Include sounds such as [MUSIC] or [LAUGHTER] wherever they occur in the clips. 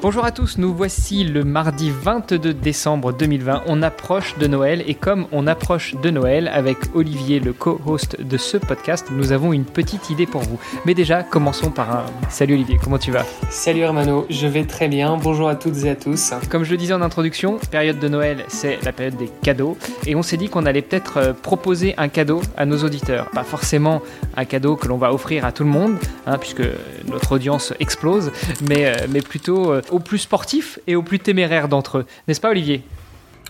Bonjour à tous, nous voici le mardi 22 décembre 2020. On approche de Noël et comme on approche de Noël avec Olivier, le co-host de ce podcast, nous avons une petite idée pour vous. Mais déjà, commençons par un salut Olivier, comment tu vas? Salut Hermano, je vais très bien. Bonjour à toutes et à tous. Comme je le disais en introduction, période de Noël, c'est la période des cadeaux et on s'est dit qu'on allait peut-être euh, proposer un cadeau à nos auditeurs. Pas forcément un cadeau que l'on va offrir à tout le monde, hein, puisque notre audience explose, mais, euh, mais plutôt euh, aux plus sportifs et aux plus téméraires d'entre eux. N'est-ce pas Olivier?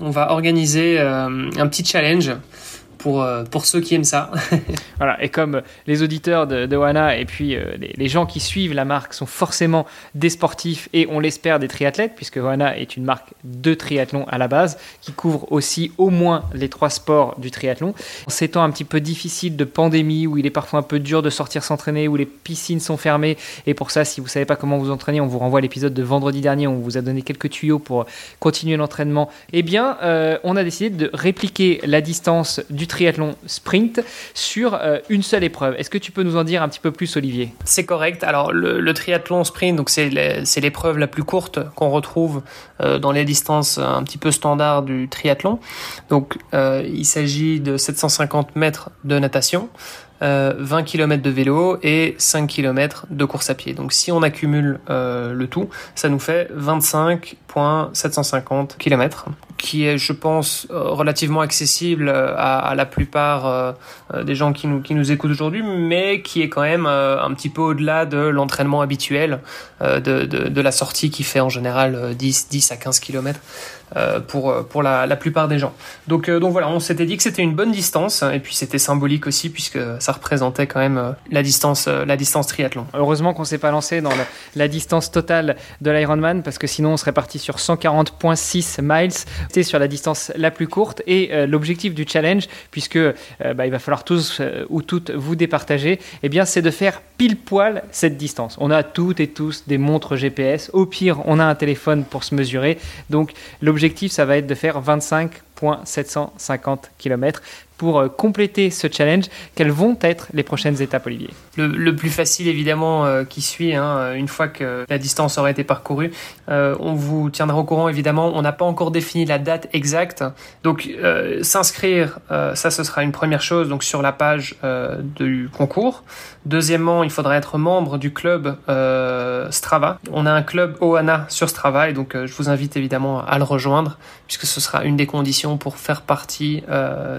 On va organiser euh, un petit challenge pour, euh, pour ceux qui aiment ça. [LAUGHS] voilà, et comme les auditeurs de, de Wana et puis euh, les, gens qui suivent la marque sont forcément des sportifs et on l'espère des triathlètes, puisque Wana est une marque de triathlon à la base, qui couvre aussi au moins les trois sports du triathlon. En ces temps un petit peu difficiles de pandémie, où il est parfois un peu dur de sortir s'entraîner, où les piscines sont fermées, et pour ça, si vous savez pas comment vous entraîner, on vous renvoie à l'épisode de vendredi dernier, on vous a donné quelques tuyaux pour continuer l'entraînement. Eh bien, euh, on a décidé de répliquer la distance du triathlon sprint sur euh, une seule épreuve. Est-ce que tu peux nous en dire un petit peu plus, Olivier? C'est correct. Alors, le, triathlon sprint, donc c'est l'épreuve la plus courte qu'on retrouve euh, dans les distances un petit peu standards du triathlon. Donc, euh, il s'agit de 750 mètres de natation. Euh, 20 km de vélo et 5 km de course à pied. Donc si on accumule euh, le tout, ça nous fait 25,750 km, qui est, je pense, relativement accessible à, la plupart euh, des gens qui nous, qui nous écoutent aujourd'hui, mais qui est quand même euh, un petit peu au-delà de l'entraînement habituel, euh, de, de, la sortie qui fait en général 10, 10 à 15 km. Euh, pour, pour la, plupart des gens. Donc, euh, donc voilà, on s'était dit que c'était une bonne distance et puis c'était symbolique aussi puisque représentait quand même euh, la distance, la distance triathlon. Heureusement qu'on s'est pas lancé dans la, distance totale de l'Ironman parce que sinon on serait parti sur 140.6 miles. C'était sur la distance la plus courte et euh, l'objectif du challenge, puisque bah, il va falloir tous ou toutes vous départager, eh bien c'est de faire pile poil cette distance. On a toutes et tous des montres GPS. Au pire, on a un téléphone pour se mesurer. Donc l'objectif ça va être de faire 25,750 km pour euh, compléter ce challenge, quelles vont être les prochaines étapes, Olivier? Le, plus facile, évidemment, euh, qui suit, hein, une fois que la distance aura été parcourue, euh, on vous tiendra au courant, évidemment. On n'a pas encore défini la date exacte. Donc, euh, s'inscrire, euh, ça, ce sera une première chose, donc sur la page du concours. Deuxièmement, il faudra être membre du club Strava. On a un club Ohana sur Strava, et donc je vous invite évidemment à le rejoindre, puisque ce sera une des conditions pour faire partie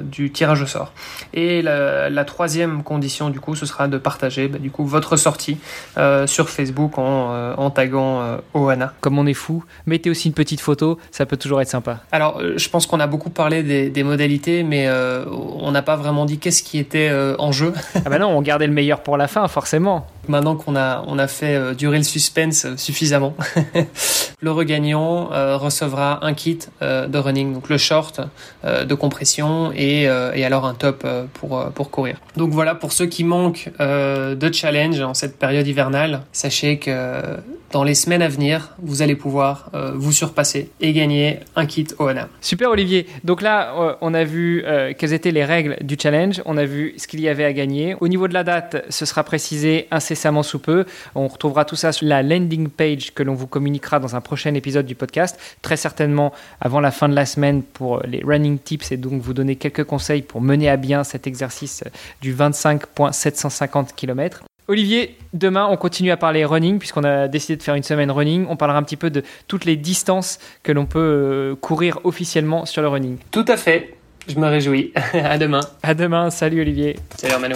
du tirage tirage au sort. Et la, la, troisième condition, du coup, ce sera de partager bah, du coup, votre sortie euh, sur Facebook en, euh, en taguant euh, Ohana. Comme on est fou, mettez aussi une petite photo, ça peut toujours être sympa. Alors, euh, je pense qu'on a beaucoup parlé des, des modalités, mais on n'a pas vraiment dit qu'est-ce qui était en jeu. ah bah non, on gardait le meilleur pour la fin, forcément. Maintenant qu'on a, on a fait durer le suspense suffisamment, [LAUGHS] le regagnant recevra un kit de running, donc le short de compression et alors un top pour, pour courir. Donc voilà, pour ceux qui manquent euh, de challenge en cette période hivernale, sachez que dans les semaines à venir, vous allez pouvoir euh, vous surpasser et gagner un kit Ohana. Super Olivier. Donc là, euh, on a vu euh, quelles étaient les règles du challenge, on a vu ce qu'il y avait à gagner. Au niveau de la date, ce sera précisé incessamment sous peu. On retrouvera tout ça sur la landing page que l'on vous communiquera dans un prochain épisode du podcast, très certainement avant la fin de la semaine pour les running tips et donc vous donner quelques conseils pour mener à bien cet exercice du 25.750 km. Olivier, demain, on continue à parler running, puisqu'on a décidé de faire une semaine running. On parlera un petit peu de toutes les distances que l'on peut courir officiellement sur le running. Tout à fait. Je me réjouis. [LAUGHS] à demain. À demain. Salut Olivier. Salut Armano.